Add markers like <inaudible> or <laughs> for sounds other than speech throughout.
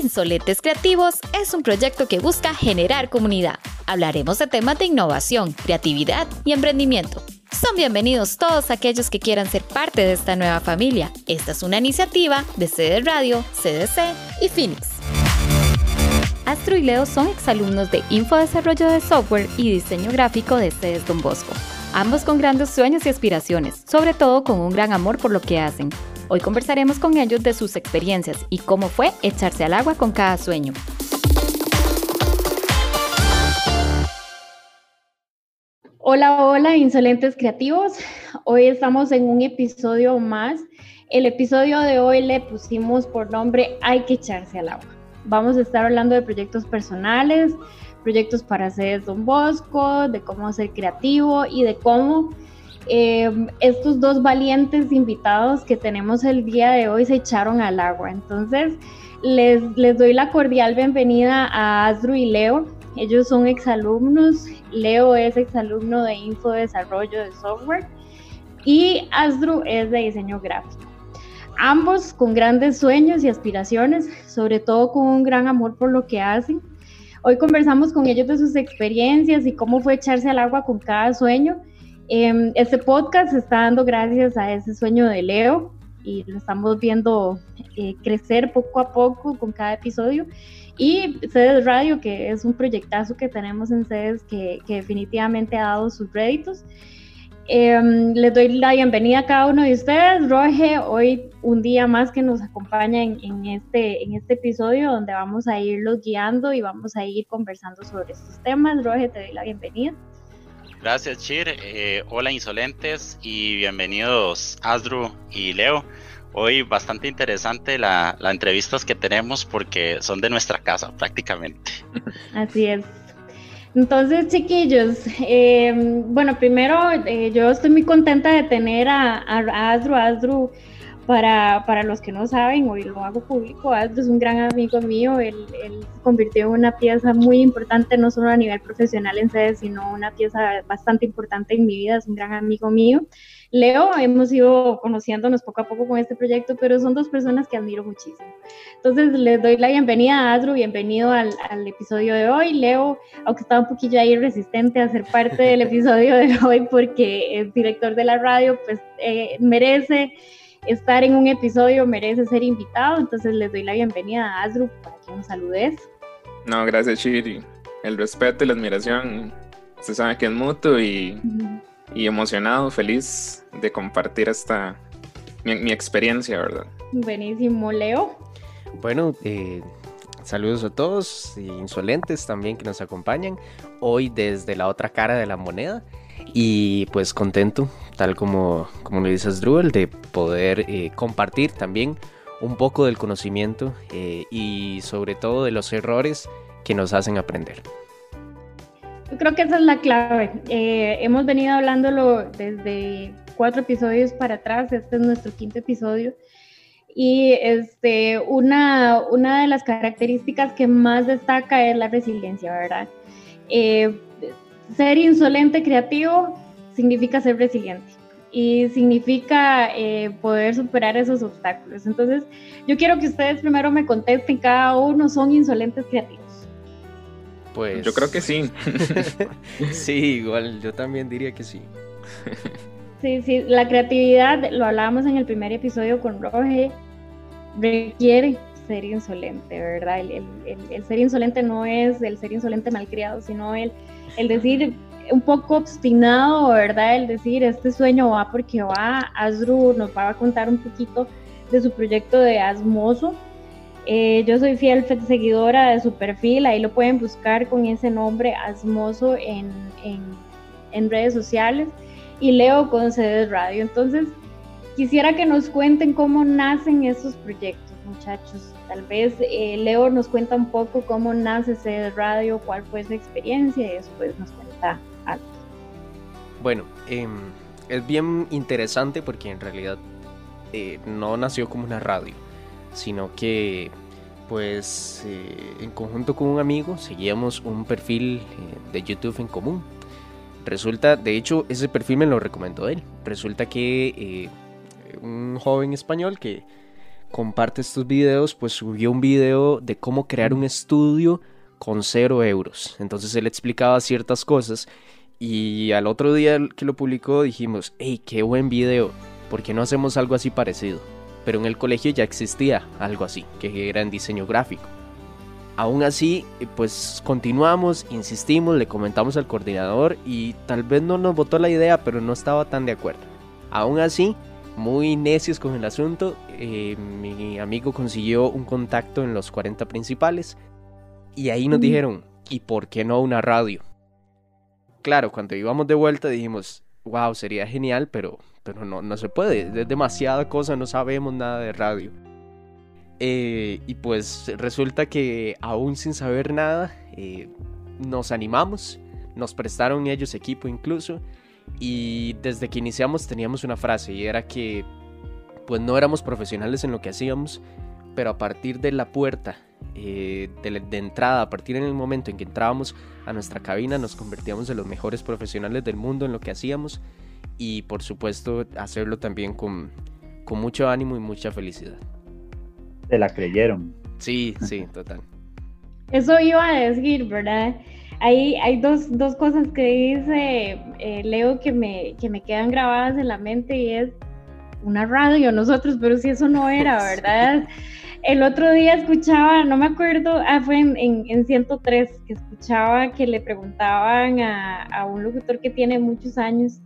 Insolentes Creativos es un proyecto que busca generar comunidad. Hablaremos de temas de innovación, creatividad y emprendimiento. Son bienvenidos todos aquellos que quieran ser parte de esta nueva familia. Esta es una iniciativa de CD Radio, CDC y Phoenix. Astro y Leo son exalumnos de Infodesarrollo de Software y Diseño Gráfico de CES Don Bosco. Ambos con grandes sueños y aspiraciones, sobre todo con un gran amor por lo que hacen. Hoy conversaremos con ellos de sus experiencias y cómo fue echarse al agua con cada sueño. Hola, hola, insolentes creativos. Hoy estamos en un episodio más. El episodio de hoy le pusimos por nombre Hay que echarse al agua. Vamos a estar hablando de proyectos personales, proyectos para hacer Don Bosco, de cómo ser creativo y de cómo Em, estos dos valientes invitados que tenemos el día de hoy se echaron al agua. Entonces, les, les doy la cordial bienvenida a Asdru y Leo. Ellos son exalumnos. Leo es exalumno de Info Desarrollo de Software y Asdru es de diseño gráfico. Ambos con grandes sueños y aspiraciones, sobre todo con un gran amor por lo que hacen. Hoy conversamos con ellos de sus experiencias y cómo fue echarse al agua con cada sueño Em, este podcast está dando gracias a ese sueño de Leo y lo estamos viendo eh, crecer poco a poco con cada episodio. Y Sedes Radio, que es un proyectazo que tenemos en Sedes que, que definitivamente ha dado sus réditos. Em, les doy la bienvenida a cada uno de ustedes. Roge, hoy un día más que nos acompaña en, en, este, en este episodio donde vamos a irlos guiando y vamos a ir conversando sobre estos temas. Roge, te doy la bienvenida. Gracias, Chir. Eh, hola, insolentes, y bienvenidos, Asdru y Leo. Hoy bastante interesante la, la entrevistas que tenemos porque son de nuestra casa prácticamente. <laughs> Así es. Entonces, chiquillos, eh, bueno, primero eh, yo estoy muy contenta de tener a, a Asdru. Asdru para, para, los que no saben, hoy lo hago público, Asdru es un gran amigo mío, él, él, convirtió en una pieza muy importante, no solo a nivel profesional en sede, sino una pieza bastante importante en mi vida, es un gran amigo mío. Leo, hemos ido conociéndonos poco a poco con este proyecto, pero son dos personas que admiro muchísimo. Entonces, les doy la bienvenida a Adru, bienvenido al, al episodio de hoy. Leo, aunque estaba un poquillo ahí resistente a ser parte del <laughs> episodio de hoy porque es director de la radio, pues eh, merece estar en un episodio, merece ser invitado. Entonces les doy la bienvenida a Asdru para que nos saludes. No, gracias Chiri. El respeto y la admiración, se sabe que es mutuo y, y emocionado, feliz de compartir esta mi, mi, experiencia, ¿verdad? Buenísimo, Leo. Bueno, eh, saludos a todos, insolentes también que nos acompañan hoy desde la otra cara de la moneda y pues contento, tal como, como le dices Drupal, de poder eh, compartir también un poco del conocimiento eh, y sobre todo de los errores que nos hacen aprender. Yo creo que esa es la clave. Eh, hemos venido hablándolo desde cuatro episodios para atrás, este es nuestro quinto episodio. Y este, una, una de las características que más destaca es la resiliencia, ¿verdad? Eh, ser insolente creativo significa ser resiliente y significa eh, poder superar esos obstáculos. Entonces, yo quiero que ustedes primero me contesten, cada uno son insolentes creativos. Pues yo creo que sí. <laughs> sí, igual, yo también diría que sí. sí, sí, la creatividad, lo hablábamos en el primer episodio con Roge, requiere ser insolente, ¿verdad? El, el, el, el ser insolente no es el ser insolente malcriado, sino el el decir un poco obstinado, ¿verdad? El decir, este sueño va porque va. Asdru nos va a contar un poquito de su proyecto de Asmoso. Eh, yo soy fiel seguidora de su perfil, ahí lo pueden buscar con ese nombre, Asmoso, en, en, redes sociales. Y leo con CDs Radio. Entonces, quisiera que nos cuenten cómo nacen estos proyectos, muchachos. Tal vez eh, Leo nos cuenta un poco cómo nace ese radio, cuál fue su experiencia y después nos cuenta algo. Bueno, eh, es bien interesante porque en realidad eh, no nació como una radio, sino que pues eh, en conjunto con un amigo seguíamos un perfil eh, de YouTube en común. Resulta, de hecho, ese perfil me lo recomendó él. Resulta que un joven español que comparte estos videos, pues subió un video de cómo crear un estudio con cero euros. Entonces él explicaba ciertas cosas y al otro día que lo publicó dijimos, hey, qué buen video, ¿por qué no hacemos algo así parecido? Pero en el colegio ya existía algo así, que era en diseño gráfico. Aún así, pues continuamos, insistimos, le comentamos al coordinador y tal vez no nos votó la idea, pero no estaba tan de acuerdo. Aún así, muy necios con el asunto, eh, mi amigo consiguió un contacto en los 40 principales y ahí nos dijeron, ¿y por qué no una radio? Claro, cuando íbamos de vuelta dijimos, wow, sería genial, pero, pero no, no se puede, es demasiada cosa, no sabemos nada de radio. Eh, y pues resulta que aún sin saber nada, eh, nos animamos, nos prestaron ellos equipo incluso, y desde que iniciamos teníamos una frase y era que pues no éramos profesionales en lo que hacíamos, pero a partir de la puerta eh, de, de, entrada, a partir en el momento en que entrábamos a nuestra cabina, nos convertíamos en los mejores profesionales del mundo en lo que hacíamos y por supuesto hacerlo también con, con mucho ánimo y mucha felicidad se la creyeron. Sí, sí, total. Eso iba a decir, ¿verdad? Hay, hay dos, dos cosas que dice eh, Leo que me, que me quedan grabadas en la mente y es una radio nosotros, pero si eso no era, <laughs> ¿verdad? El otro día escuchaba, no me acuerdo, ah, fue en, en, 103, que escuchaba que le preguntaban a, a un locutor que tiene muchos años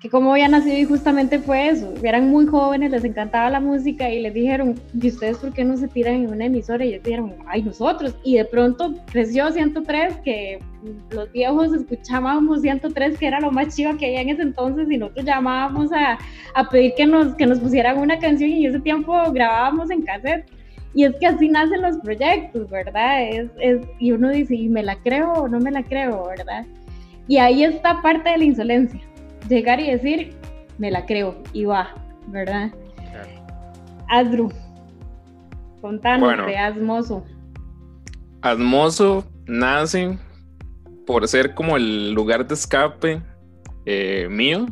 que cómo había nacido y justamente fue eso. Eran muy jóvenes, les encantaba la música y les dijeron, ¿y ustedes por qué no se tiran en una emisora? Y ellos dijeron, ay, nosotros. Y de pronto creció 103, que los viejos escuchábamos 103, que era lo más chido que había en ese entonces, y nosotros llamábamos a, a pedir que nos, que nos pusieran una canción y en ese tiempo grabábamos en cassette. Y es que así nacen los proyectos, ¿verdad? Es, es, y uno dice, ¿y me la creo o no me la creo, verdad? Y ahí está parte de la insolencia llegar y decir, me la creo y va, ¿verdad? Claro. contanos de Asmoso. Asmoso nace por ser como el lugar de escape eh, mío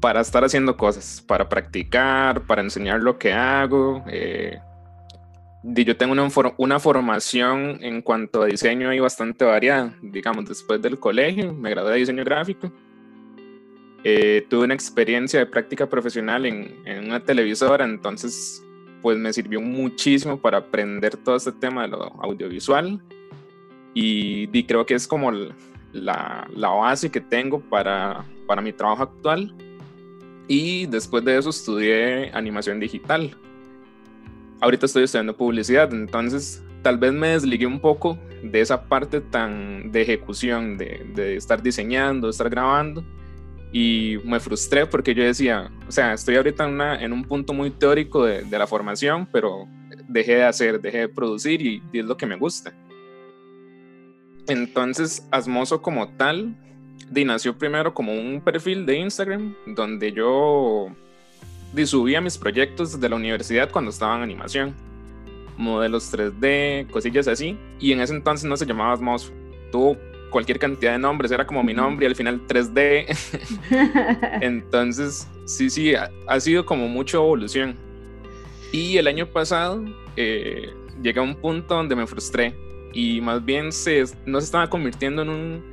para estar haciendo cosas, para practicar, para enseñar lo que hago. Eh, yo tengo una, una, formación en cuanto a diseño ahí bastante variada. Digamos, después del colegio me gradué de diseño gráfico eh, tuve una experiencia de práctica profesional en, en, una televisora, entonces pues me sirvió muchísimo para aprender todo este tema de lo audiovisual y, y creo que es como la, la, base que tengo para, para mi trabajo actual y después de eso estudié animación digital. Ahorita estoy estudiando publicidad, entonces tal vez me desligué un poco de esa parte tan de ejecución, de, de estar diseñando, de estar grabando y me frustré porque yo decía, o sea, estoy ahorita en, una, en un punto muy teórico de, de, la formación, pero dejé de hacer, dejé de producir y, y, es lo que me gusta. Entonces, Asmoso como tal, de, nació primero como un perfil de Instagram donde yo subía mis proyectos de la universidad cuando estaba en animación, modelos 3D, cosillas así, y en ese entonces no se llamaba Asmoso. Tuvo cualquier cantidad de nombres, era como mi nombre y al final 3D. <laughs> Entonces, sí, sí, ha, sido como mucha evolución. Y el año pasado eh, llegué a un punto donde me frustré y más bien se, no se estaba convirtiendo en un,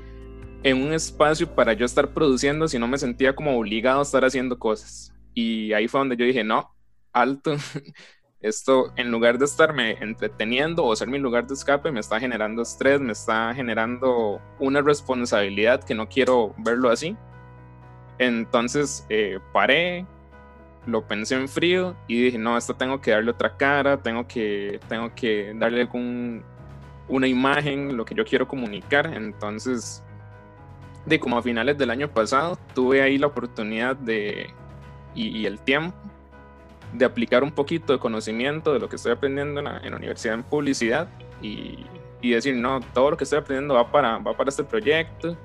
en un espacio para yo estar produciendo, sino me sentía como obligado a estar haciendo cosas. Y ahí fue donde yo dije, no, alto, <laughs> esto en lugar de estarme entreteniendo o ser mi lugar de escape, me está generando estrés, me está generando una responsabilidad que no quiero verlo así. Entonces eh, paré, lo pensé en frío y dije, no, esto tengo que darle otra cara, tengo que, tengo que darle algún, una imagen, lo que yo quiero comunicar. Entonces, de como a finales del año pasado, tuve ahí la oportunidad de, y, y el tiempo de aplicar un poquito de conocimiento de lo que estoy aprendiendo en la, universidad en publicidad y, y, decir, no, todo lo que estoy aprendiendo va para, va para este proyecto.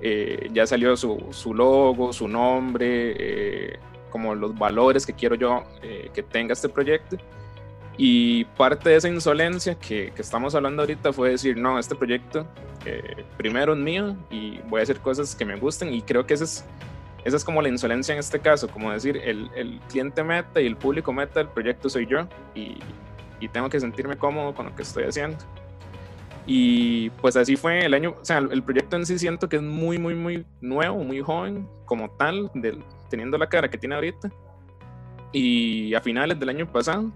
Eh, ya salió su, su, logo, su nombre, eh, como los valores que quiero yo eh, que tenga este proyecto. Y parte de esa insolencia que, que, estamos hablando ahorita fue decir, no, este proyecto primero es mío y voy a hacer cosas que me gusten y creo que ese es esa es como la insolencia en este caso, como decir, el, el cliente meta y el público meta del proyecto soy yo y, y, tengo que sentirme cómodo con lo que estoy haciendo. Y pues así fue el año, o sea, el proyecto en sí siento que es muy, muy, muy nuevo, muy joven como tal, del, teniendo la cara que tiene ahorita. Y a finales del año pasado,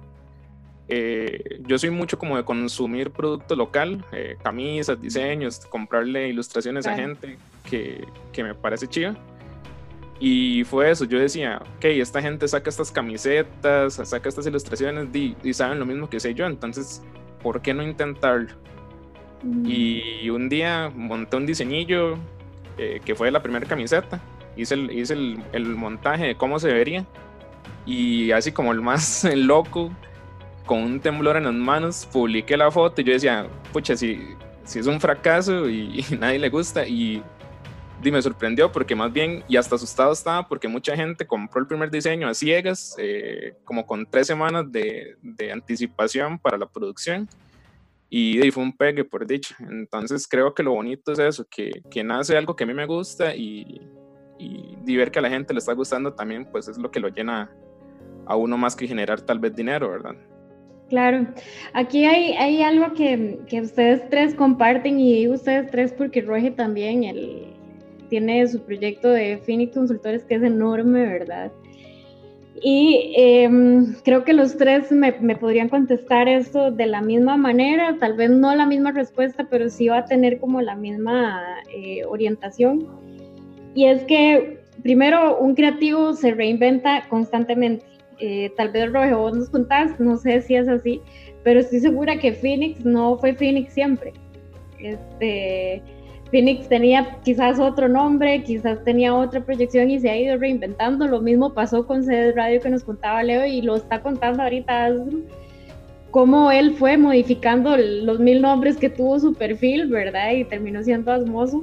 eh, yo soy mucho como de consumir producto local, eh, camisas, diseños, comprarle ilustraciones a gente que, que me parece chido. Y fue eso, yo decía, ok, esta gente saca estas camisetas, saca estas ilustraciones y, saben lo mismo que sé yo, entonces, ¿por qué no intentarlo? Y un día monté un diseñillo eh, que fue la primera camiseta, hice, el, hice el, el, montaje de cómo se vería y así como el más <laughs> loco, con un temblor en las manos, publiqué la foto y yo decía, pucha, si, si es un fracaso y, <laughs> y nadie le gusta y y me sorprendió porque más bien, y hasta asustado estaba porque mucha gente compró el primer diseño a ciegas, eh, como con tres semanas de, de, anticipación para la producción. Y, y, fue un pegue, por dicho. Entonces creo que lo bonito es eso, que, que nace algo que a mí me gusta y, y, ver que a la gente le está gustando también, pues es lo que lo llena a uno más que generar tal vez dinero, ¿verdad? Claro, aquí hay, hay algo que, que ustedes tres comparten y ustedes tres porque Roge también, el, tiene su proyecto de Phoenix Consultores que es enorme, ¿verdad? Y em, creo que los tres me, me, podrían contestar esto de la misma manera, tal vez no la misma respuesta, pero sí va a tener como la misma eh, orientación. Y es que, primero, un creativo se reinventa constantemente. Eh, tal vez, Roge, vos nos contás, no sé si es así, pero estoy segura que Phoenix no fue Phoenix siempre. Este, Phoenix tenía quizás otro nombre, quizás tenía otra proyección y se ha ido reinventando. Lo mismo pasó con CD Radio que nos contaba Leo y lo está contando ahorita cómo él fue modificando los mil nombres que tuvo su perfil, ¿verdad? Y terminó siendo Asmoso.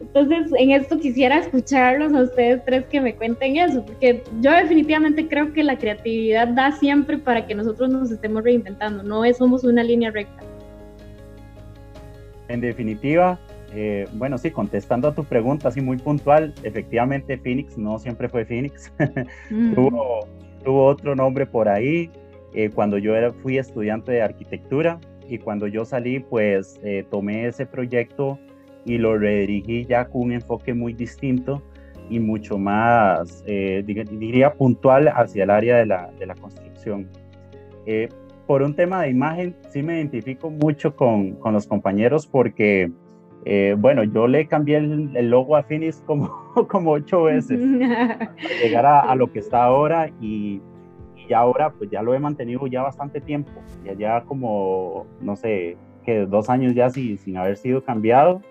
Entonces, en esto quisiera escucharlos a ustedes tres que me cuenten eso, porque yo definitivamente creo que la creatividad da siempre para que nosotros nos estemos reinventando, no somos una línea recta. En definitiva, eh, bueno, sí, contestando a tu pregunta, así muy puntual, efectivamente Phoenix no siempre fue Phoenix, <laughs> mm. tuvo, tuvo, otro nombre por ahí eh, cuando yo era, fui estudiante de arquitectura y cuando yo salí, pues eh, tomé ese proyecto y lo redirigí ya con un enfoque muy distinto y mucho más, diría, puntual hacia el área de la, de la construcción. por un tema de imagen, sí me identifico mucho con, con los compañeros porque eh, bueno, yo le cambié el, logo a Finis como, <laughs> como ocho veces para <laughs> llegar a, lo que está ahora y, y, ahora pues ya lo he mantenido ya bastante tiempo, ya ya como, no sé, que dos años ya sin, sin haber sido cambiado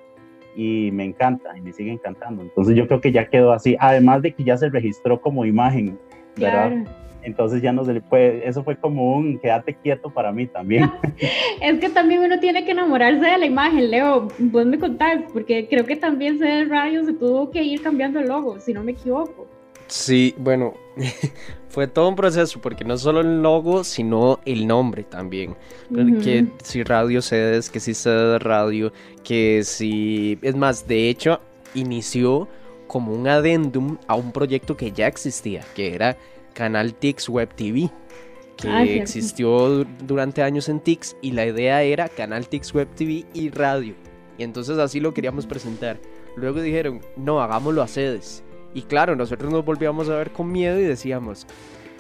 y me encanta y me sigue encantando. Entonces yo creo que ya quedó así, además de que ya se registró como imagen, ¿verdad? Entonces ya no se le puede, eso fue como un quédate quieto para mí también. <laughs> <laughs> es que también uno tiene que enamorarse de la imagen, Leo, vos me contás, porque creo que también CD Radio se tuvo que ir cambiando el logo, si no me equivoco. Sí, bueno, <laughs> fue todo un proceso, porque no solo el logo, sino el nombre también. Que si Radio Sedes, que si CD Radio, que si... Es más, de hecho, inició como un adendum a un proyecto que ya existía, que era Canal Tix Web TV, que ah, existió durante años en Tix y la idea era Canal Tix Web TV y radio. Y entonces así lo queríamos presentar. Luego dijeron, no, hagámoslo a sedes. Y claro, nosotros nos volvíamos a ver con miedo y decíamos,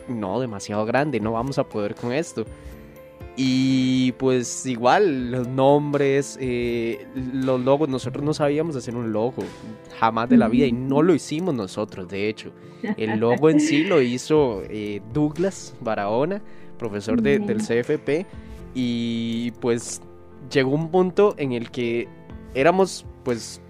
no, demasiado grande, no vamos a poder con esto. Y pues igual, los nombres, eh, los logos, nosotros no sabíamos hacer un logo, jamás de la vida, y no lo hicimos nosotros, de hecho. El logo en sí lo hizo eh, Douglas Barahona, profesor del CFP, y pues llegó un punto en el que éramos pues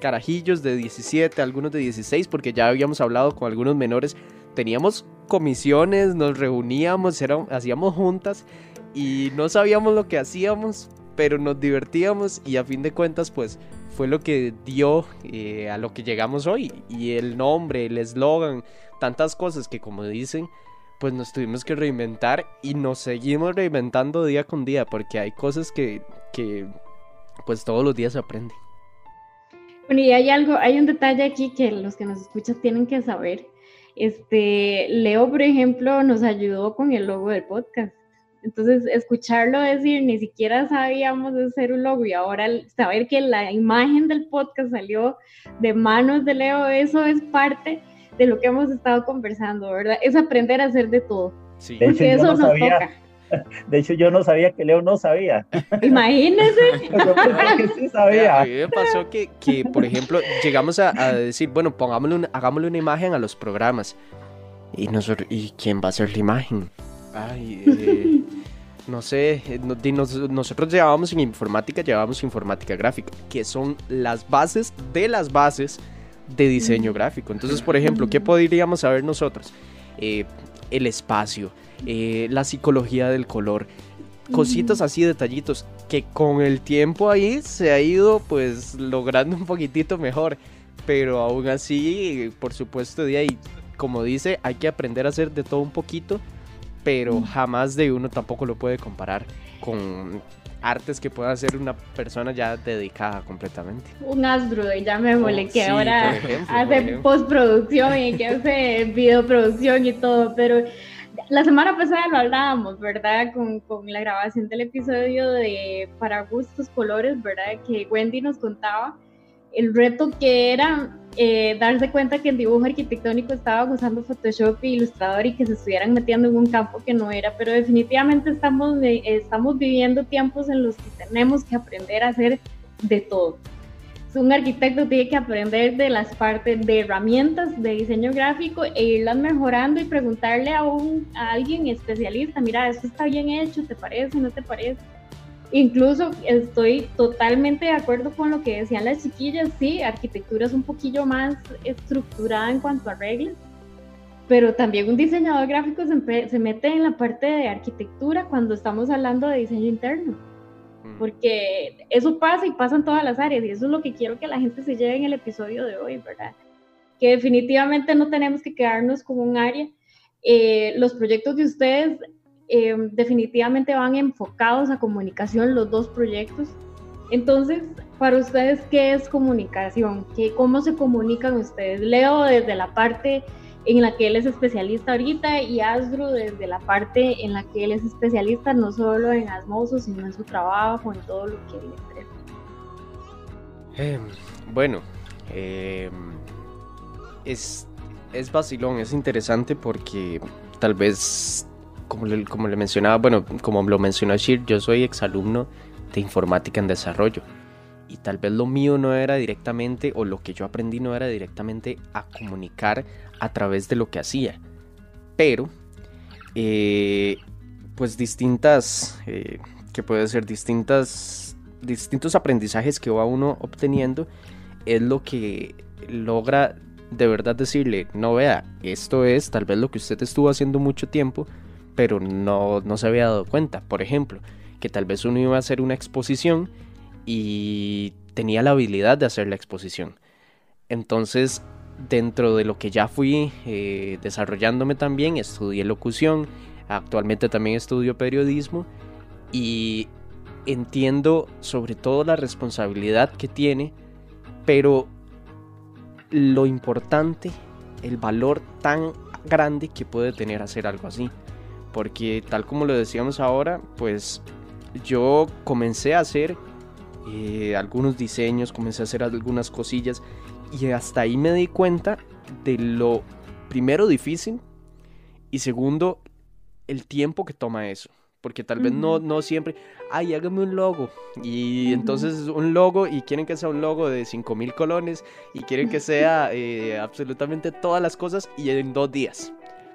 carajillos de 17, algunos de 16, porque ya habíamos hablado con algunos menores, teníamos comisiones, nos reuníamos, hacíamos juntas y no sabíamos lo que hacíamos, pero nos divertíamos y a fin de cuentas pues fue lo que dio eh, a lo que llegamos hoy y el nombre, el eslogan, tantas cosas que como dicen pues nos tuvimos que reinventar y nos seguimos reinventando día con día porque hay cosas que, que pues todos los días se aprenden. Bueno, y hay algo, hay un detalle aquí que los que nos escuchan tienen que saber. Este, Leo, por ejemplo, nos ayudó con el logo del podcast. Entonces, escucharlo decir, ni siquiera sabíamos hacer un logo y ahora saber que la imagen del podcast salió de manos de Leo, eso es parte de lo que hemos estado conversando, ¿verdad? Es aprender a hacer de todo. Sí. De hecho, eso no nos sabía, toca. <laughs> De hecho, yo no sabía que Leo no sabía. <laughs> Imagínese. <laughs> que sí sabía. A mí me pasó que, que por ejemplo, llegamos a, a decir, bueno, pongámosle una, hagámosle una imagen a los programas. Y, nosotros, ¿Y quién va a hacer la imagen? Ay, eh, no sé, eh, nosotros llevábamos en informática, llevábamos informática gráfica, que son las bases de las bases de diseño gráfico. Entonces, por ejemplo, ¿qué podríamos saber nosotros? Eh, el espacio, la psicología del color, cositas así, detallitos, que con el tiempo ahí se ha ido pues logrando un poquitito mejor. Pero aún así, por supuesto, de ahí, como dice, hay que aprender a hacer de todo un poquito pero jamás de uno tampoco lo puede comparar con artes que pueda hacer una persona ya dedicada completamente. Un astro ya me mole, oh, que ahora hace postproducción y que hace <laughs> videoproducción y todo, pero la semana pasada lo hablábamos, ¿verdad? Con, con, la grabación del episodio de Para Gustos Colores, ¿verdad? Que Wendy nos contaba el reto que era eh, darse cuenta que el dibujo arquitectónico estaba usando Photoshop e Illustrator y que se estuvieran metiendo en un campo que no era, pero definitivamente estamos, estamos viviendo tiempos en los que tenemos que aprender a hacer de todo. Un arquitecto tiene que aprender de las partes de herramientas de diseño gráfico e irlas mejorando y preguntarle a, un, a alguien especialista, mira, esto está bien hecho, ¿te parece? ¿No te parece? Incluso estoy totalmente de acuerdo con lo que decían las chiquillas, sí, arquitectura es un poquillo más estructurada en cuanto a reglas, pero también un diseñador gráfico se, mete en la parte de arquitectura cuando estamos hablando de diseño interno, mm. porque eso pasa y pasa en todas las áreas y eso es lo que quiero que la gente se lleve en el episodio de hoy, ¿verdad? Que definitivamente no tenemos que quedarnos con un área. Eh, los proyectos de ustedes eh, definitivamente van enfocados a comunicación los dos proyectos. Entonces, para ustedes, ¿qué es comunicación? ¿Qué, ¿Cómo se comunican ustedes? Leo desde la parte en la que él es especialista ahorita y Asdru desde la parte en la que él es especialista no solo en Asmoso, sino en su trabajo, en todo lo que él interesa. Em, bueno, em, es, es vacilón, es interesante porque tal vez como le, como le mencionaba, bueno, como lo mencionó Shir, yo soy exalumno de informática en desarrollo. Y tal vez lo mío no era directamente, o lo que yo aprendí no era directamente a comunicar a través de lo que hacía. Pero, eh, pues distintas, eh, que puede ser distintas, distintos aprendizajes que va uno obteniendo, es lo que logra de verdad decirle, no vea, esto es tal vez lo que usted estuvo haciendo mucho tiempo, pero no, no se había dado cuenta. Por ejemplo, que tal vez uno iba a hacer una exposición y tenía la habilidad de hacer la exposición. Entonces, dentro de lo que ya fui eh, desarrollándome también, estudié locución, actualmente también estudio periodismo y entiendo sobre todo la responsabilidad que tiene, pero lo importante, el valor tan grande que puede tener hacer algo así porque tal como lo decíamos ahora, pues yo comencé a hacer eh, algunos diseños, comencé a hacer algunas cosillas y hasta ahí me di cuenta de lo primero difícil y segundo el tiempo que toma eso. Porque tal vez no, no siempre, ay, hágame un logo. Y entonces un logo y quieren que sea un logo de 5000 colones y quieren que sea <laughs> eh, absolutamente todas las cosas y en dos días,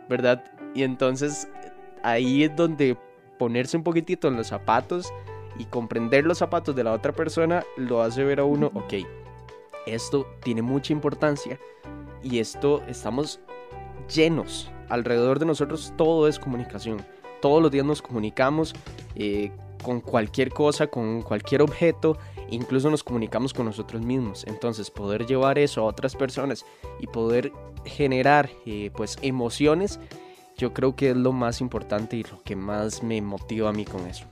¿verdad? Y entonces ahí es donde ponerse un poquitito en los zapatos y comprender los zapatos de la otra persona lo hace ver a uno, ok, esto tiene mucha importancia y esto estamos llenos. Alrededor de nosotros todo es comunicación. Todos los días nos comunicamos eh, con cualquier cosa, con cualquier objeto, incluso nos comunicamos con nosotros mismos. Entonces poder llevar eso a otras personas y poder generar eh, pues emociones yo creo que es lo más importante y lo que más me motiva a mí con eso.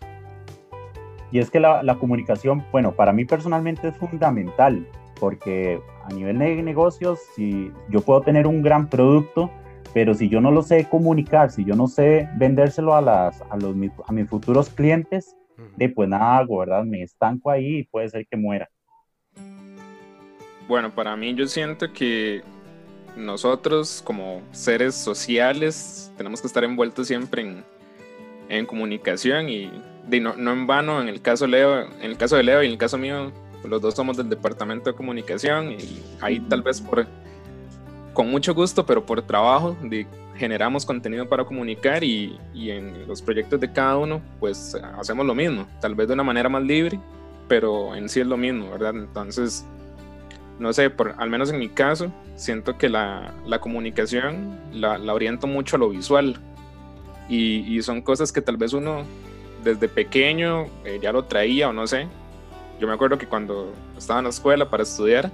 Y es que la, la comunicación, bueno, para mí personalmente es fundamental. porque a nivel de negocios, si yo puedo tener un gran producto, pero si yo no lo sé comunicar, si yo no sé vendérselo a, las, a, los, a mis futuros clientes, de pues nada hago, ¿verdad? Me estanco ahí y puede ser que muera. Bueno, para mí yo siento que nosotros como seres sociales tenemos que estar envueltos siempre en, en comunicación y no, no, en vano en el caso Leo, en el caso de Leo y en el caso mío, los dos somos del departamento de comunicación y ahí tal vez por con mucho gusto, pero por trabajo de, generamos contenido para comunicar y, y, en los proyectos de cada uno pues hacemos lo mismo, tal vez de una manera más libre, pero en sí es lo mismo, ¿verdad? Entonces, no sé, por, al menos en mi caso, siento que la, la comunicación la, la, oriento mucho a lo visual y, y, son cosas que tal vez uno desde pequeño eh, ya lo traía o no sé. Yo me acuerdo que cuando estaba en la escuela para estudiar,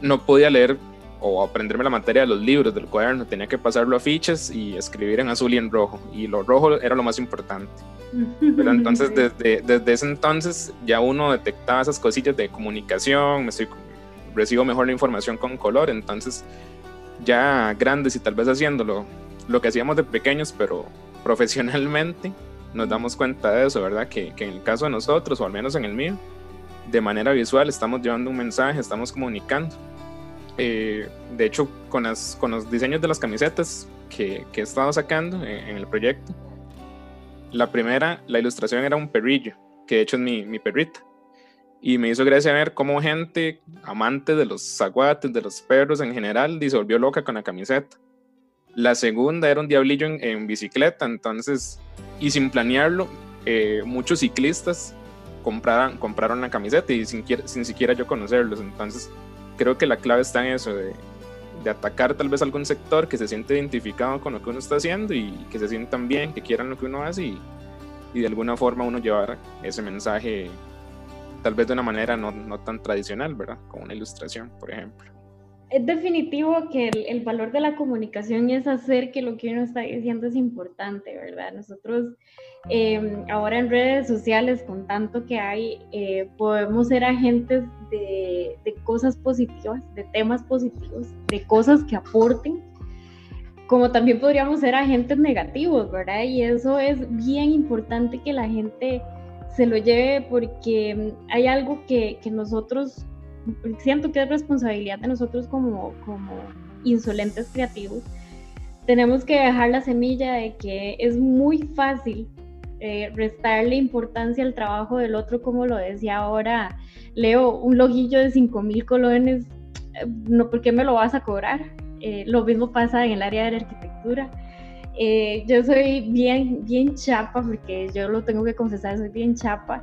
no podía leer o aprenderme la materia de los libros del cuaderno, tenía que pasarlo a fichas y escribir en azul y en rojo, y lo rojo era lo más importante. <laughs> Pero entonces desde, desde ese entonces ya uno detectaba esas cosillas de comunicación, me estoy, recibo mejor la información con color, entonces ya grandes y tal vez haciéndolo, lo que hacíamos de pequeños, pero profesionalmente, nos damos cuenta de eso, ¿verdad? Que, que en el caso de nosotros, o al menos en el mío, de manera visual estamos llevando un mensaje, estamos comunicando. Eh, de hecho, con, las, con los diseños de las camisetas que, que he estado sacando en, el proyecto, la primera, la ilustración era un perrillo, que de hecho es mi, mi perrita. Y me hizo gracia ver cómo gente amante de los zaguates, de los perros en general, disolvió loca con la camiseta. La segunda era un diablillo en, bicicleta, entonces, y sin planearlo, eh, muchos ciclistas compraron, compraron la camiseta y sin, sin siquiera yo conocerlos. Entonces, creo que la clave está en eso, de, atacar tal vez algún sector que se siente identificado con lo que uno está haciendo y que se sientan bien, que quieran lo que uno hace y, y de alguna forma uno llevar ese mensaje tal vez de una manera no, no tan tradicional, ¿verdad? Como una ilustración, por ejemplo. Es definitivo que el, el, valor de la comunicación es hacer que lo que uno está diciendo es importante, ¿verdad? Nosotros eh, ahora en redes sociales, con tanto que hay, eh, podemos ser agentes de, de, cosas positivas, de temas positivos, de cosas que aporten, como también podríamos ser agentes negativos, ¿verdad? Y eso es bien importante que la gente se lo lleve porque hay algo que, que nosotros, siento que es responsabilidad de nosotros como, como insolentes creativos, tenemos que dejar la semilla de que es muy fácil eh, restarle importancia al trabajo del otro, como lo decía ahora Leo, un lojillo de 5 mil colones, eh, no, ¿por qué me lo vas a cobrar? Eh, lo mismo pasa en el área de la arquitectura. Eh, yo soy bien, bien chapa, porque yo lo tengo que confesar, soy bien chapa,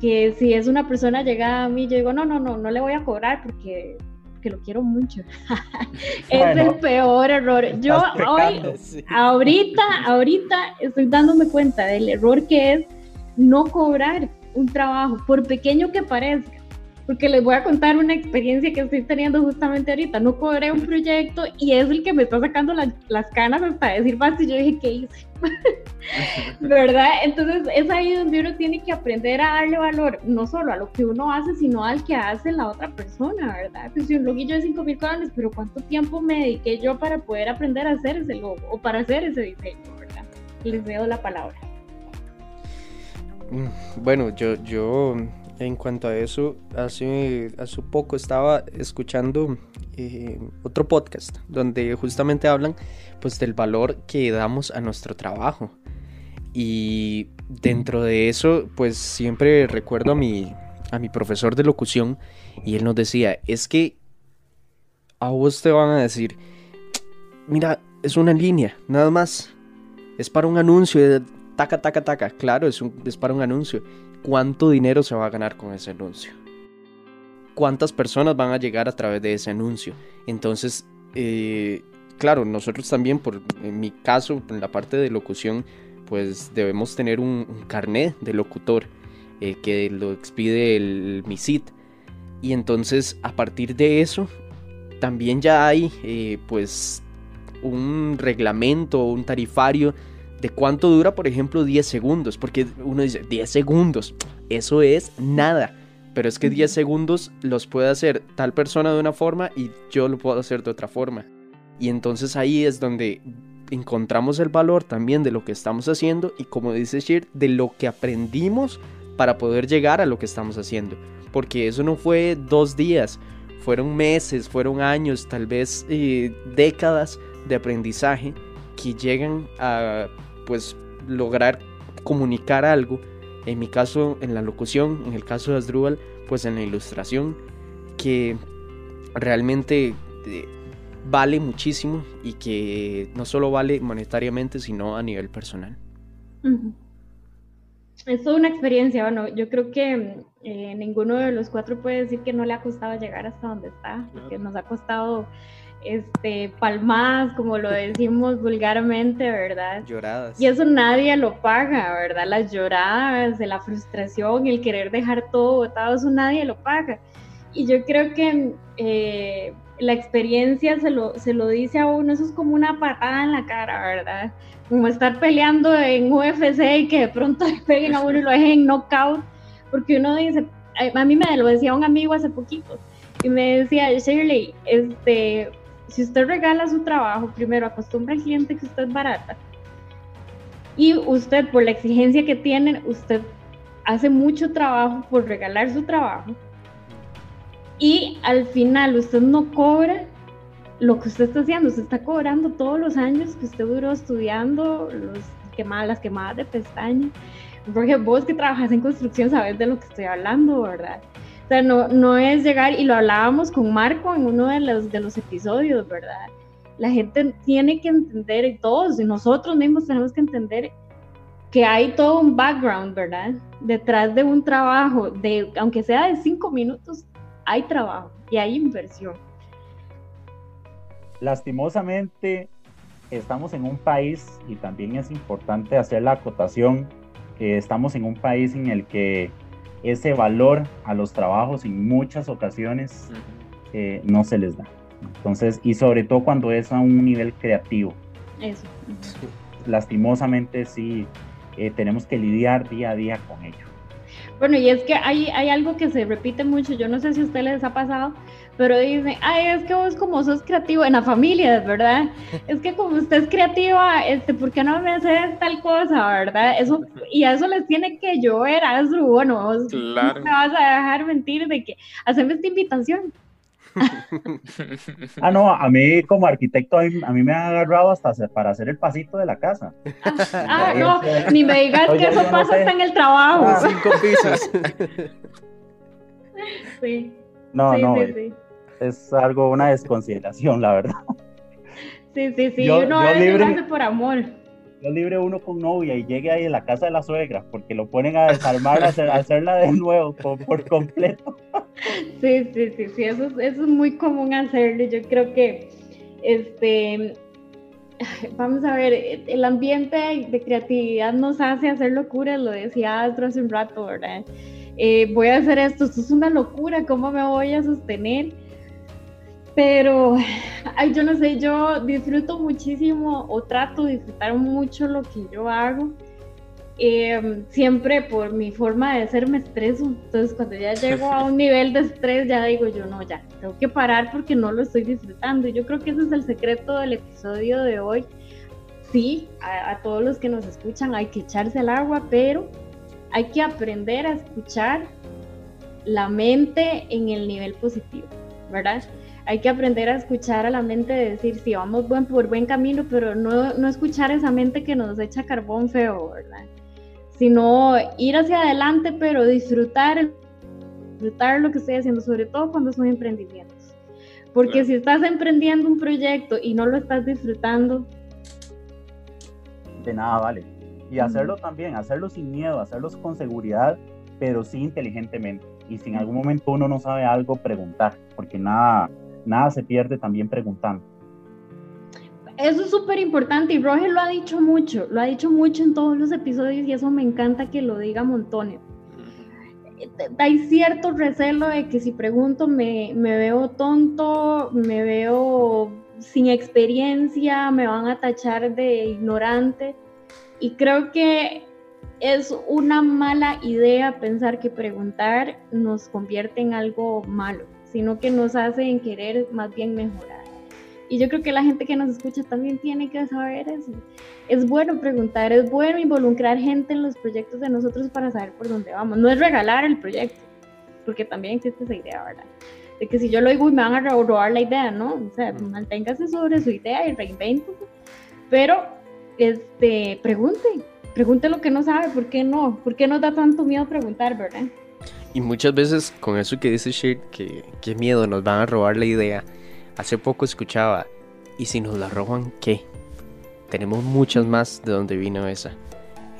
que si es una persona llegada a mí, yo digo, no, no, no, no le voy a cobrar porque que lo quiero mucho. <laughs> es el peor error. Yo hoy, ahorita, ahorita estoy dándome cuenta del error que es no cobrar un trabajo, por pequeño que parezca. Porque les voy a contar una experiencia que estoy teniendo justamente ahorita. No cobré un proyecto y es el que me está sacando las canas hasta decir basta. Y yo dije, ¿qué hice? <laughs> ¿Verdad? Entonces es ahí donde uno tiene que aprender a darle valor, no solo a lo que uno hace, sino al que hace la otra persona, ¿verdad? Pues si un loguillo de 5 mil colones, pero ¿cuánto tiempo me dediqué yo para poder aprender a hacer ese logo o para hacer ese diseño, ¿verdad? Les veo la palabra. Mm, bueno, yo, yo en cuanto a eso, hace, hace poco estaba escuchando eh, otro podcast donde justamente hablan pues del valor que damos a nuestro trabajo. Y dentro de eso, pues siempre recuerdo a mi, a mi profesor de locución y él nos decía, es que a vos te van a decir, mira, es una línea, nada más. Es para un anuncio taca, taca, taca. Claro, es, un, es para un anuncio cuánto dinero se va a ganar con ese anuncio. Cuántas personas van a llegar a través de ese anuncio. Entonces, eh, claro, nosotros también, por, en mi caso, en la parte de locución, pues debemos tener un, carnet de locutor eh, que lo expide el MISIT. Y entonces, a partir de eso, también ya hay eh, pues un reglamento, un tarifario de cuánto dura, por ejemplo, 10 segundos, porque uno dice 10 segundos, eso es nada. pero es que 10 segundos los puede hacer tal persona de una forma y yo lo puedo hacer de otra forma. Y entonces ahí es donde encontramos el valor también de lo que estamos haciendo y como dice Shir, de lo que aprendimos para poder llegar a lo que estamos haciendo. Porque eso no fue dos días, fueron meses, fueron años, tal vez eh, décadas de aprendizaje que llegan a pues lograr comunicar algo. En mi caso en la locución, en el caso de Asdrúbal, pues en la ilustración, que realmente eh, vale muchísimo y que no solo vale monetariamente, sino a nivel personal. Es toda una experiencia, bueno, yo creo que eh, ninguno de los cuatro puede decir que no le ha costado llegar hasta donde está, porque nos ha costado este, palmadas, como lo decimos vulgarmente, ¿verdad? Lloradas. Y eso nadie lo paga, ¿verdad? Las lloradas, la frustración, el querer dejar todo botado, eso nadie lo paga. Y yo creo que eh, la experiencia se lo, se lo dice a uno, eso es como una patada en la cara, ¿verdad? Como estar peleando en UFC y que de pronto le peguen a uno y lo dejen en knockout, porque uno dice, a mí me lo decía un amigo hace poquito, y me decía, Shirley, este, si usted regala su trabajo, primero acostumbra al cliente que usted es barata, y usted, por la exigencia que tienen, usted hace mucho trabajo por regalar su trabajo, y al final usted no cobra lo que usted está haciendo, usted está cobrando todos los años que usted duró estudiando, las quemadas de pestañas. Porque vos que trabajas en construcción sabes de lo que estoy hablando, ¿verdad? Sea, no, no es llegar, y lo hablábamos con Marco en uno de los, de los episodios, ¿verdad? La gente tiene que entender, y todos, y nosotros mismos tenemos que entender que hay todo un background, ¿verdad? Detrás de un trabajo, de, aunque sea de cinco minutos, hay trabajo y hay inversión. Lastimosamente, estamos en un país, y también es importante hacer la acotación, que estamos en un país en el que ese valor a los trabajos en muchas ocasiones eh, no se les da. Entonces, y sobre todo cuando es a un nivel creativo. Eso. Lastimosamente sí, eh, tenemos que lidiar día a día con ello. Bueno, y es que hay, hay algo que se repite mucho, yo no sé si a ustedes les ha pasado, pero dicen, ay, es que vos como sos creativo en la familia, ¿verdad? <laughs> Es que como usted es creativa, este, ¿por qué no me haces tal cosa, verdad? Eso, y a eso les tiene que llover, Azru, bueno, vos no me vas a dejar mentir de que haceme esta invitación. Ah, no, a mí como arquitecto, a mí, me ha agarrado hasta para hacer el pasito de la casa. Ah, no, ni me digas que eso pasa hasta en el trabajo. Ah, cinco pisos. <laughs> sí. No, no, es, algo, una desconsideración, la verdad. Sí, sí, sí, yo, uno libre, por amor. Yo libre uno con novia y llegue ahí en la casa de la suegra porque lo ponen a desarmar, a, hacerla de nuevo por completo. Sí, sí, sí, sí, eso, es muy común hacerlo. Yo creo que, este, vamos a ver, el ambiente de creatividad nos hace hacer locuras, lo decía Astro hace un rato, ¿verdad? Eh, voy a hacer esto, esto es una locura, ¿cómo me voy a sostener? Pero, ay, yo no sé, yo disfruto muchísimo o trato de disfrutar mucho lo que yo hago. Em, siempre por mi forma de ser me estreso. Entonces, cuando ya llego a un nivel de estrés, ya digo yo, no, ya, tengo que parar porque no lo estoy disfrutando. Yo creo que ese es el secreto del episodio de hoy. Sí, a, a todos los que nos escuchan hay que echarse al agua, pero hay que aprender a escuchar la mente en el nivel positivo, ¿verdad? Hay que aprender a escuchar a la mente de decir, sí, vamos buen, por buen camino, pero no, no escuchar esa mente que nos echa carbón feo, ¿verdad? sino ir hacia adelante, pero disfrutar, disfrutar lo que estoy haciendo, sobre todo cuando son emprendimientos. Porque si estás emprendiendo un proyecto y no lo estás disfrutando, de nada vale. Y hacerlo también, hacerlo sin miedo, hacerlo con seguridad, pero sí inteligentemente. Y si en algún momento uno no sabe algo, preguntar, porque nada, nada se pierde también preguntando. Eso es súper importante y Roger lo ha dicho mucho, lo ha dicho mucho en todos los episodios y eso me encanta que lo diga Montonio. Hay cierto recelo de que si pregunto me, me veo tonto, me veo sin experiencia, me van a tachar de ignorante y creo que es una mala idea pensar que preguntar nos convierte en algo malo, sino que nos hace en querer más bien mejorar. Y yo creo que la gente que nos escucha también tiene que saber eso. Es bueno preguntar, es bueno involucrar gente en los proyectos de nosotros para saber por dónde vamos. No es regalar el proyecto, porque también existe esa idea, ¿verdad? De que si yo lo digo y me van a robar la idea, ¿no? O sea, manténgase sobre su idea y reinvente. Pero, este, pregunte, pregunte lo que no sabe, ¿por qué no? ¿Por qué nos da tanto miedo preguntar, verdad? Y muchas veces con eso que dice Shir, que qué miedo, nos van a robar la idea. Hace poco escuchaba, ¿y si nos la roban qué? Tenemos muchas más de donde vino esa.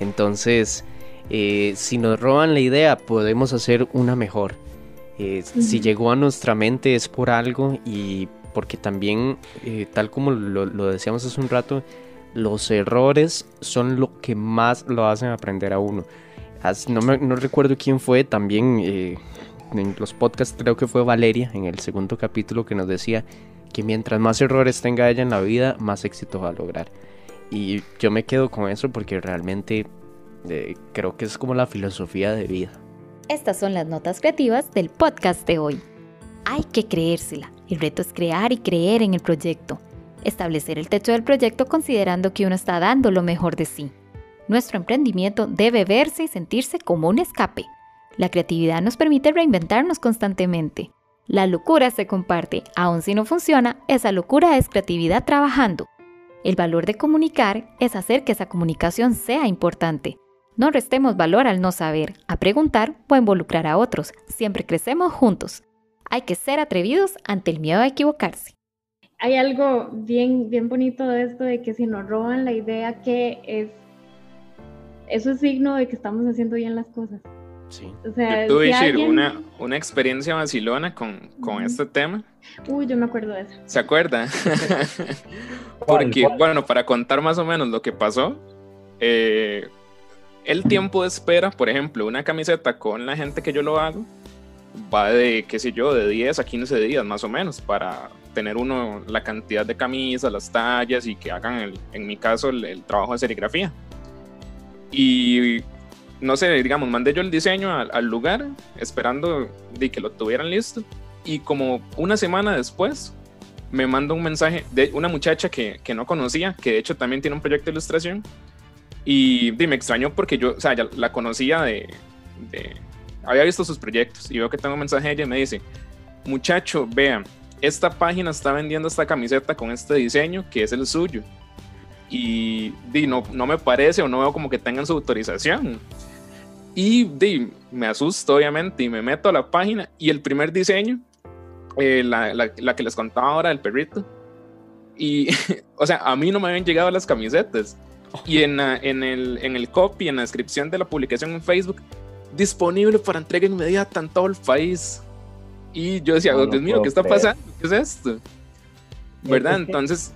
Entonces, eh, si nos roban la idea, podemos hacer una mejor. Eh, si llegó a nuestra mente es por algo y porque también, eh, tal como lo, lo, decíamos hace un rato, los errores son lo que más lo hacen aprender a uno. No, no recuerdo quién fue, también en los podcasts creo que fue Valeria en el segundo capítulo que nos decía que mientras más errores tenga ella en la vida, más éxito va a lograr. Y yo me quedo con eso porque realmente eh, creo que es como la filosofía de vida. Estas son las notas creativas del podcast de hoy. Hay que creérsela. El reto es crear y creer en el proyecto. Establecer el techo del proyecto considerando que uno está dando lo mejor de sí. Nuestro emprendimiento debe verse y sentirse como un escape. La creatividad nos permite reinventarnos constantemente. La locura se comparte, aun si no funciona, esa locura es creatividad trabajando. El valor de comunicar es hacer que esa comunicación sea importante. No restemos valor al no saber, a preguntar o a involucrar a otros. Siempre crecemos juntos. Hay que ser atrevidos ante el miedo a equivocarse. Hay algo bien, bien bonito de esto de que si nos roban la idea que es, eso es signo de que estamos haciendo bien las cosas. Sí. O sea, yo tuve una, una experiencia vacilona con, con este tema. Uy, yo me acuerdo de eso. ¿Se acuerda? <laughs> Porque, bueno, para contar más o menos lo que pasó, eh, el tiempo de espera, por ejemplo, una camiseta con la gente que yo lo hago, va de, qué sé yo, de 10 a 15 días más o menos, para tener uno la cantidad de camisas, las tallas y que hagan, el, en mi caso, el, el trabajo de serigrafía. Y no sé, digamos, mandé yo el diseño al, lugar esperando de que lo tuvieran listo. Y como una semana después me manda un mensaje de una muchacha que, que, no conocía, que de hecho también tiene un proyecto de ilustración. Y, me extrañó porque yo, o sea, ya la conocía de, de, había visto sus proyectos. Y veo que tengo un mensaje de ella y me dice, muchacho, vean, esta página está vendiendo esta camiseta con este diseño que es el suyo y, y no, no me parece o no veo como que tengan su autorización. Y me asusto, obviamente, y me meto a la página. Y el primer diseño, eh, la, la, que les contaba ahora del perrito. Y, <laughs> o sea, a mí no me habían llegado las camisetas. Y en, en, el, en el copy, en la descripción de la publicación en Facebook, disponible para entrega inmediata en todo el país. Y yo decía, Dios mío, ¿qué está pasando? ¿Qué es esto? ¿Verdad? Entonces,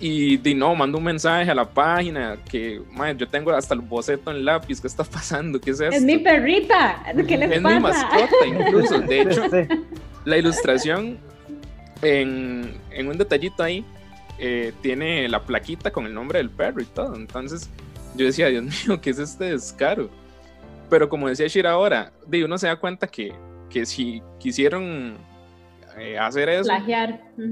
y di no, mando un mensaje a la página que yo tengo hasta el boceto en lápiz, ¿qué está pasando? ¿Qué es esto? Es mi perrita, ¿qué les es mi mascota <laughs> incluso. De hecho, la ilustración en, en, un detallito ahí eh, tiene la plaquita con el nombre del perro y todo. Entonces yo decía, Dios mío, ¿qué es este descaro? Pero como decía Shira ahora, di, uno se da cuenta que, que si quisieron eh, hacer eso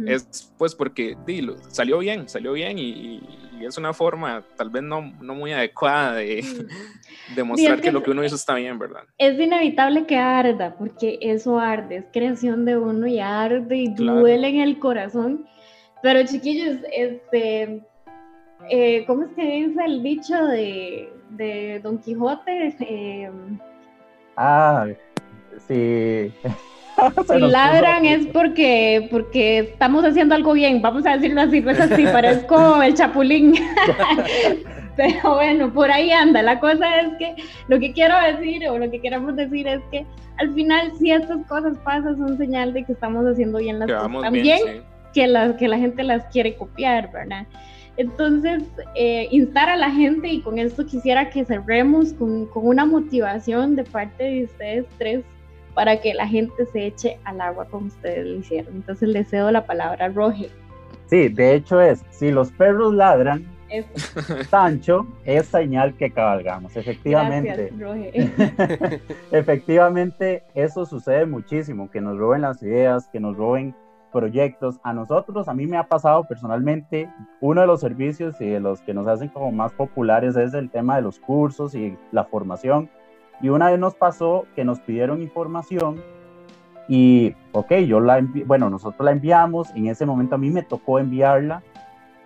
es pues porque dilo, salió bien, salió bien y, es una forma tal vez no, no muy adecuada de <laughs> demostrar que, lo que uno hizo está bien, ¿verdad? Es inevitable que arda, porque eso arde, es creación de uno y arde y duele en el corazón. Pero chiquillos, este, eh, ¿cómo es que dice el dicho de, de Don Quijote? Eh, ah, sí. <laughs> si ladran es porque, porque estamos haciendo algo bien, vamos a decirlo así, pues así, parezco el chapulín. <laughs> Pero bueno, por ahí anda. La cosa es que lo que quiero decir o lo que queremos decir es que al final si estas cosas pasan son señal de que estamos haciendo bien las cosas. También que, la, que la gente las quiere copiar, ¿verdad? Entonces, eh, instar a la gente y con esto quisiera que cerremos con, con una motivación de parte de ustedes tres para que la gente se eche al agua como ustedes lo hicieron. Entonces le cedo la palabra a Roger. Sí, de hecho es, si los perros ladran, <laughs> Sancho es señal que cabalgamos, efectivamente. <laughs> efectivamente, eso sucede muchísimo, que nos roben las ideas, que nos roben proyectos. A nosotros, a mí me ha pasado personalmente, uno de los servicios y de los que nos hacen como más populares es el tema de los cursos y la formación. Y una vez nos pasó que nos pidieron información y, ok, yo la, bueno, nosotros la enviamos, en ese momento a mí me tocó enviarla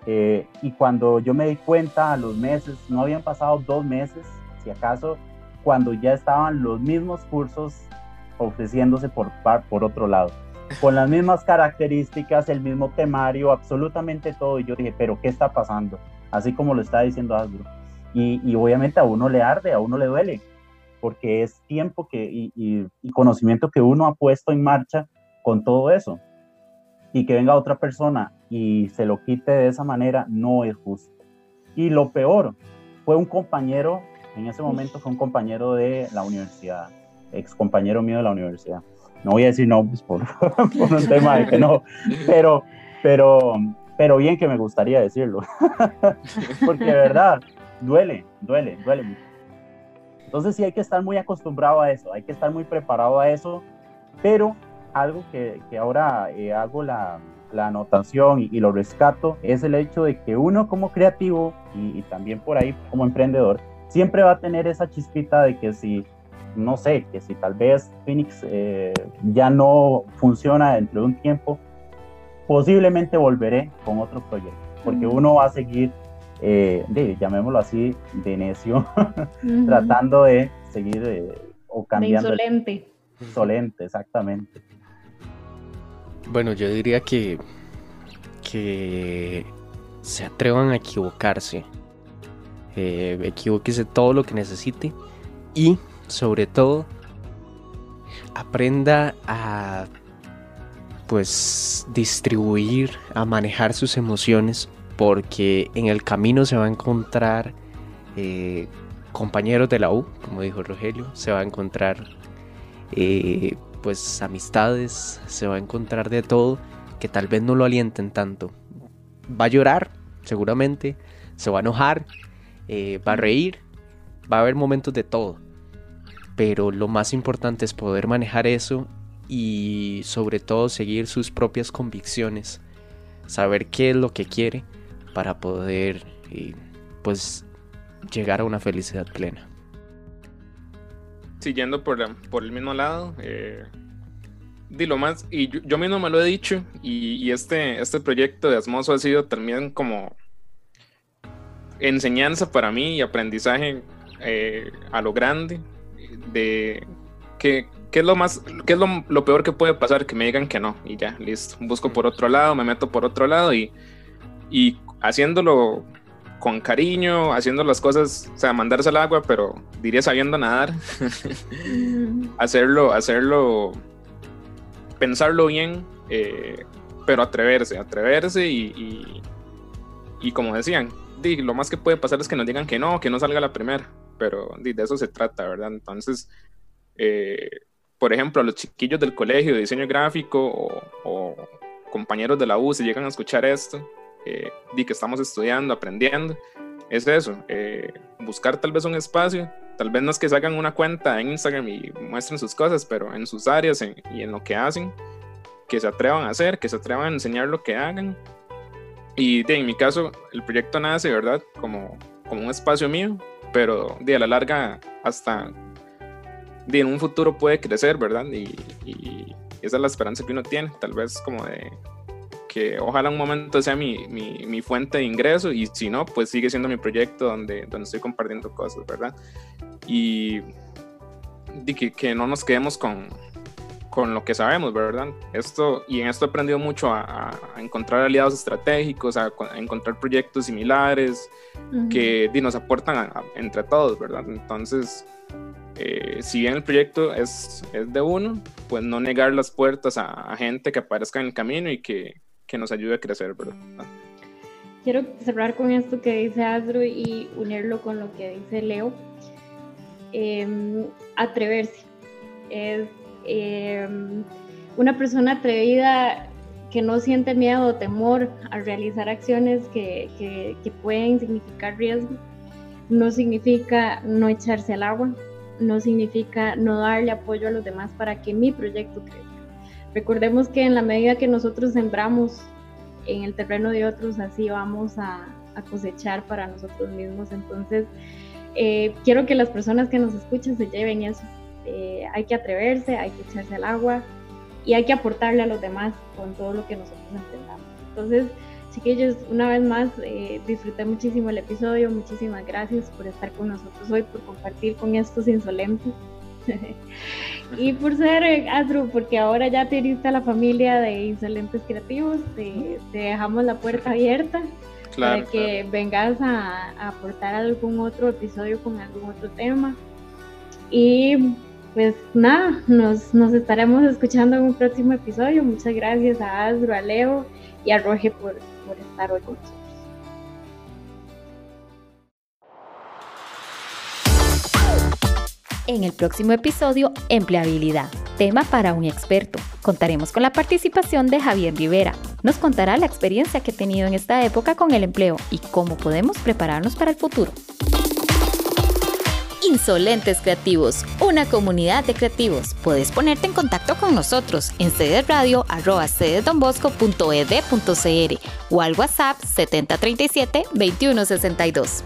eh, y cuando yo me di cuenta a los meses, no habían pasado dos meses, si acaso, cuando ya estaban los mismos cursos ofreciéndose por, por otro lado, con las mismas características, el mismo temario, absolutamente todo. Y yo dije, pero ¿qué está pasando? Así como lo está diciendo Asbro. Y, y obviamente a uno le arde, a uno le duele, porque es tiempo que, y, y, conocimiento que uno ha puesto en marcha con todo eso. Y que venga otra persona y se lo quite de esa manera no es justo. Y lo peor, fue un compañero, en ese momento fue un compañero de la universidad, ex compañero mío de la universidad. No voy a decir nombres por, <laughs> por un tema de que no, pero, pero, pero bien que me gustaría decirlo. <laughs> Porque de verdad, duele, duele, duele mucho. Entonces sí hay que estar muy acostumbrado a eso, hay que estar muy preparado a eso, pero algo que, que ahora eh, hago la, la anotación y, lo rescato es el hecho de que uno como creativo y, también por ahí como emprendedor siempre va a tener esa chispita de que si, no sé, que si tal vez Phoenix eh, ya no funciona dentro de un tiempo, posiblemente volveré con otro proyecto, porque uno va a seguir eh, de, llamémoslo así, de necio, tratando de seguir eh, o cambiando. De insolente. Insolente, exactamente. Bueno, yo diría que, que se atrevan a equivocarse. Eh, equivóquese todo lo que necesite y sobre todo aprenda a pues distribuir, a manejar sus emociones porque en el camino se va a encontrar eh, compañeros de la U, como dijo Rogelio, se va a encontrar eh, pues amistades, se va a encontrar de todo que tal vez no lo alienten tanto. Va a llorar, seguramente, se va a enojar, eh, va a reír, va a haber momentos de todo. Pero lo más importante es poder manejar eso y sobre todo seguir sus propias convicciones, saber qué es lo que quiere para poder eh, pues llegar a una felicidad plena. Siguiendo por, por el mismo lado, eh, di lo más, y yo, mismo me lo he dicho, y, este, este proyecto de Asmoso ha sido también como enseñanza para mí y aprendizaje eh, a lo grande, de que, ¿Qué es lo más, qué es lo, lo, peor que puede pasar? Que me digan que no y ya, listo. Busco por otro lado, me meto por otro lado y, y haciéndolo con cariño, haciendo las cosas, o sea, mandarse al agua, pero diría sabiendo nadar. <laughs> hacerlo, hacerlo, pensarlo bien, eh, pero atreverse, atreverse y, y, como decían, lo más que puede pasar es que nos digan que no, que no salga la primera, pero de eso se trata, ¿verdad? Entonces, eh, por ejemplo, a los chiquillos del colegio de diseño gráfico o, o compañeros de la U, si llegan a escuchar esto, eh, que estamos estudiando, aprendiendo, es eso, eh, buscar tal vez un espacio, tal vez no es que se una cuenta en Instagram y muestren sus cosas, pero en sus áreas y en lo que hacen, que se atrevan a hacer, que se atrevan a enseñar lo que hagan. Y de, en mi caso, el proyecto nace, ¿verdad? Como, como un espacio mío, pero de a la larga hasta de en un futuro puede crecer, ¿verdad? Y, y, esa es la esperanza que uno tiene, tal vez como de que ojalá un momento sea mi, mi, mi, fuente de ingreso y si no, pues sigue siendo mi proyecto donde, donde estoy compartiendo cosas, ¿verdad? Y, que, que, no nos quedemos con, con lo que sabemos, ¿verdad? Esto, y en esto he aprendido mucho a, a encontrar aliados estratégicos, a, a, encontrar proyectos similares que nos aportan entre todos, ¿verdad? Entonces, eh, si bien el proyecto es, es, de uno, pues no negar las puertas a, a, gente que aparezca en el camino y que, que nos ayude a crecer, ¿verdad? Quiero cerrar con esto que dice Astro y unirlo con lo que dice Leo. Em, atreverse. Es em, una persona atrevida que no siente miedo o temor a realizar acciones que, que, pueden significar riesgo, no significa no echarse al agua, no significa no darle apoyo a los demás para que mi proyecto crezca. Recordemos que en la medida que nosotros sembramos en el terreno de otros, así vamos a, a cosechar para nosotros mismos. Entonces, eh, quiero que las personas que nos escuchan se lleven eso. Eh, hay que atreverse, hay que echarse al agua y hay que aportarle a los demás con todo lo que nosotros entendamos. Entonces, chiquillos, una vez más, eh, disfruté muchísimo el episodio, muchísimas gracias por estar con nosotros hoy, por compartir con estos insolentes. Y por ser eh, Astro, porque ahora ya te uniste a la familia de Insolentes Creativos, te, dejamos la puerta abierta para que vengas a, a, aportar algún otro episodio con algún otro tema. Y pues nada, nos, nos estaremos escuchando en un próximo episodio. Muchas gracias a Astro, a Leo y a Roge por, por estar hoy con nosotros. En el próximo episodio, empleabilidad, tema para un experto. Contaremos con la participación de Javier Rivera. Nos contará la experiencia que ha tenido en esta época con el empleo y cómo podemos prepararnos para el futuro. Insolentes Creativos, una comunidad de creativos. Puedes ponerte en contacto con nosotros en cederradio.cedesdonbosco.ed.cr o al WhatsApp 7037 2162.